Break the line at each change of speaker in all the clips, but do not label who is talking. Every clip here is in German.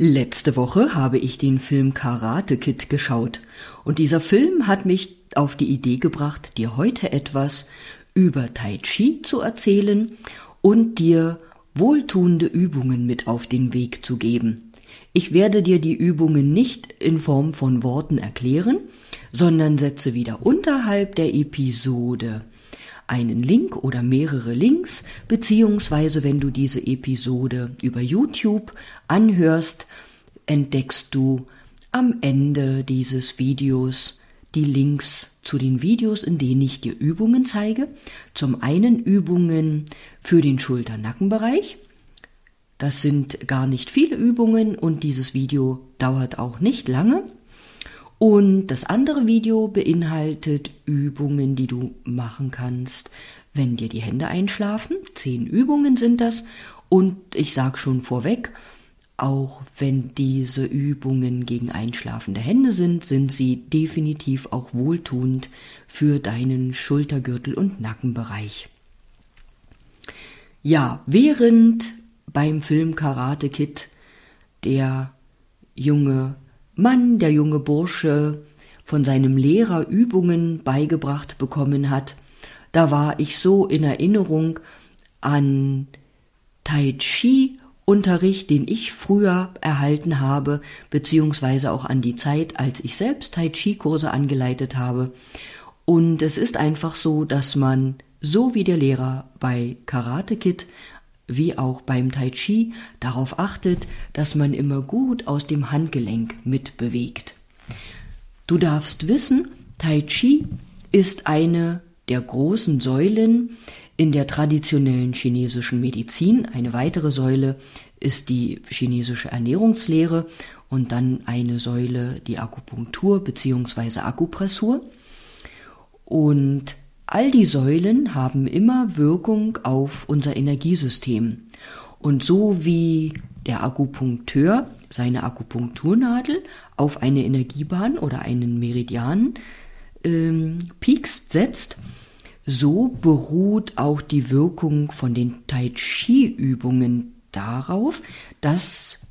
Letzte Woche habe ich den Film Karate Kid geschaut und dieser Film hat mich auf die Idee gebracht, dir heute etwas über Tai Chi zu erzählen und dir wohltuende Übungen mit auf den Weg zu geben. Ich werde dir die Übungen nicht in Form von Worten erklären, sondern setze wieder unterhalb der Episode einen Link oder mehrere Links, beziehungsweise wenn du diese Episode über YouTube anhörst, entdeckst du am Ende dieses Videos die Links zu den Videos, in denen ich dir Übungen zeige. Zum einen Übungen für den Schulter-Nackenbereich. Das sind gar nicht viele Übungen und dieses Video dauert auch nicht lange. Und das andere Video beinhaltet Übungen, die du machen kannst, wenn dir die Hände einschlafen. Zehn Übungen sind das. Und ich sage schon vorweg, auch wenn diese Übungen gegen einschlafende Hände sind, sind sie definitiv auch wohltuend für deinen Schultergürtel und Nackenbereich. Ja, während beim Film Karate Kid der junge Mann, der junge Bursche, von seinem Lehrer Übungen beigebracht bekommen hat, da war ich so in Erinnerung an Tai Chi Unterricht, den ich früher erhalten habe, beziehungsweise auch an die Zeit, als ich selbst Tai Chi Kurse angeleitet habe. Und es ist einfach so, dass man, so wie der Lehrer bei Karate Kid, wie auch beim Tai Chi darauf achtet, dass man immer gut aus dem Handgelenk mitbewegt. Du darfst wissen, Tai Chi ist eine der großen Säulen in der traditionellen chinesischen Medizin. Eine weitere Säule ist die chinesische Ernährungslehre und dann eine Säule die Akupunktur bzw. Akupressur. Und All die Säulen haben immer Wirkung auf unser Energiesystem. Und so wie der Akupunkteur seine Akupunkturnadel auf eine Energiebahn oder einen Meridian ähm, piekst, setzt, so beruht auch die Wirkung von den Tai Chi-Übungen darauf, dass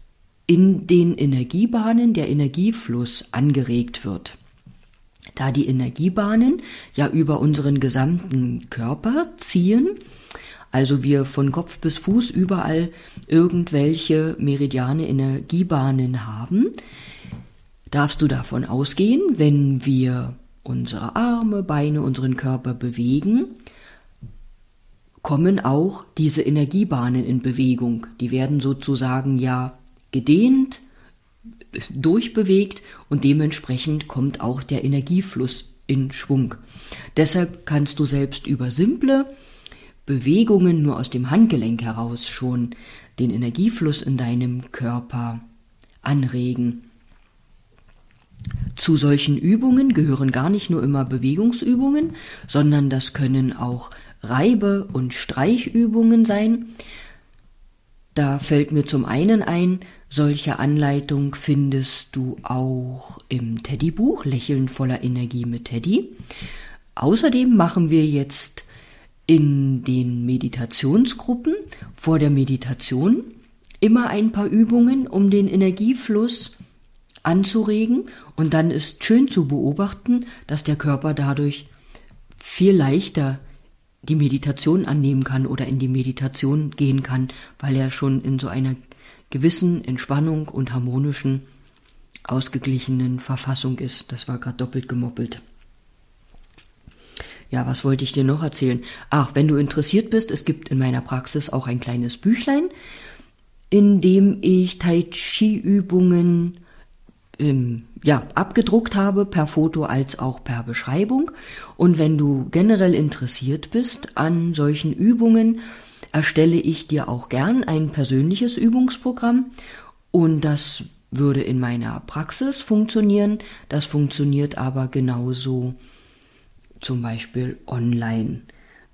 in den Energiebahnen der Energiefluss angeregt wird da die Energiebahnen ja über unseren gesamten Körper ziehen, also wir von Kopf bis Fuß überall irgendwelche Meridiane Energiebahnen haben, darfst du davon ausgehen, wenn wir unsere Arme, Beine, unseren Körper bewegen, kommen auch diese Energiebahnen in Bewegung. Die werden sozusagen ja gedehnt, durchbewegt und dementsprechend kommt auch der Energiefluss in Schwung. Deshalb kannst du selbst über simple Bewegungen nur aus dem Handgelenk heraus schon den Energiefluss in deinem Körper anregen. Zu solchen Übungen gehören gar nicht nur immer Bewegungsübungen, sondern das können auch Reibe- und Streichübungen sein. Da fällt mir zum einen ein, solche Anleitung findest du auch im Teddybuch Lächeln voller Energie mit Teddy. Außerdem machen wir jetzt in den Meditationsgruppen vor der Meditation immer ein paar Übungen, um den Energiefluss anzuregen und dann ist schön zu beobachten, dass der Körper dadurch viel leichter die Meditation annehmen kann oder in die Meditation gehen kann, weil er schon in so einer gewissen Entspannung und harmonischen, ausgeglichenen Verfassung ist. Das war gerade doppelt gemoppelt. Ja, was wollte ich dir noch erzählen? Ach, wenn du interessiert bist, es gibt in meiner Praxis auch ein kleines Büchlein, in dem ich Tai Chi Übungen ähm, ja, abgedruckt habe, per Foto als auch per Beschreibung. Und wenn du generell interessiert bist an solchen Übungen, erstelle ich dir auch gern ein persönliches Übungsprogramm und das würde in meiner Praxis funktionieren. Das funktioniert aber genauso zum Beispiel online,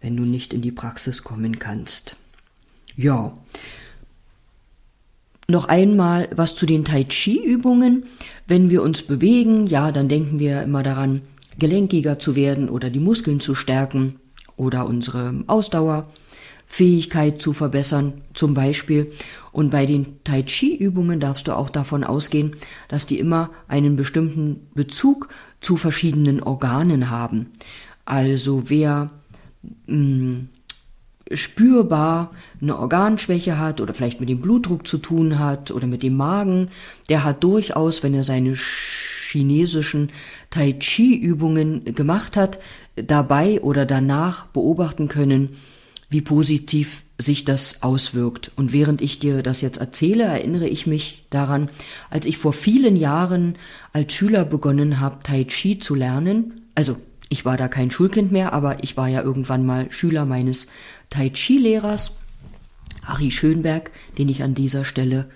wenn du nicht in die Praxis kommen kannst. Ja. Noch einmal was zu den Tai Chi Übungen. Wenn wir uns bewegen, ja, dann denken wir immer daran, gelenkiger zu werden oder die Muskeln zu stärken oder unsere Ausdauer Fähigkeit zu verbessern, zum Beispiel. Und bei den Tai Chi-Übungen darfst du auch davon ausgehen, dass die immer einen bestimmten Bezug zu verschiedenen Organen haben. Also wer mh, hm, spürbar eine Organschwäche hat oder vielleicht mit dem Blutdruck zu tun hat oder mit dem Magen, der hat durchaus, wenn er seine chinesischen Tai Chi Übungen gemacht hat, dabei oder danach beobachten können, wie positiv sich das auswirkt. Und während ich dir das jetzt erzähle, erinnere ich mich daran, als ich vor vielen Jahren als Schüler begonnen habe, Tai Chi zu lernen. Also ich war da kein Schulkind mehr, aber ich war ja irgendwann mal Schüler meines Tai Chi-Lehrers, Harry Schönberg, den ich an dieser Stelle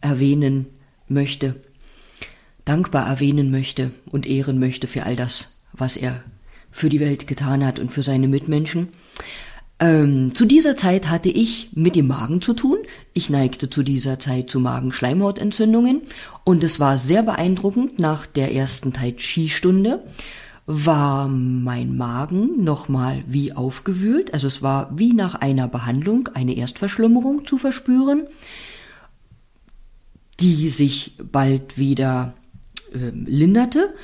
erwähnen möchte, dankbar erwähnen möchte und ehren möchte für all das, was er für die Welt getan hat und für seine Mitmenschen. Ähm, zu dieser Zeit hatte ich mit dem Magen zu tun. Ich neigte zu dieser Zeit zu Magenschleimhautentzündungen. Und es war sehr beeindruckend nach der ersten Tai Chi Stunde war mein Magen nochmal wie aufgewühlt, also es war wie nach einer Behandlung eine Erstverschlimmerung zu verspüren, die sich bald wieder äh, linderte.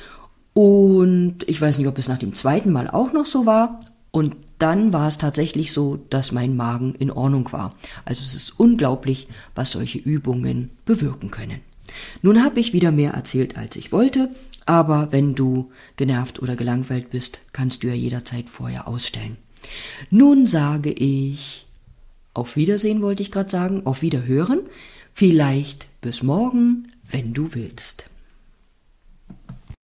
Und ich weiß nicht, ob es nach dem zweiten Mal auch noch so war. Und dann war es tatsächlich so, dass mein Magen in Ordnung war. Also es ist unglaublich, was solche Übungen bewirken können. Nun habe ich wieder mehr erzählt, als ich wollte. Aber wenn du genervt oder gelangweilt bist, kannst du ja jederzeit vorher ausstellen. Nun sage ich auf Wiedersehen wollte ich gerade sagen, auf Wiederhören, vielleicht bis morgen, wenn du willst.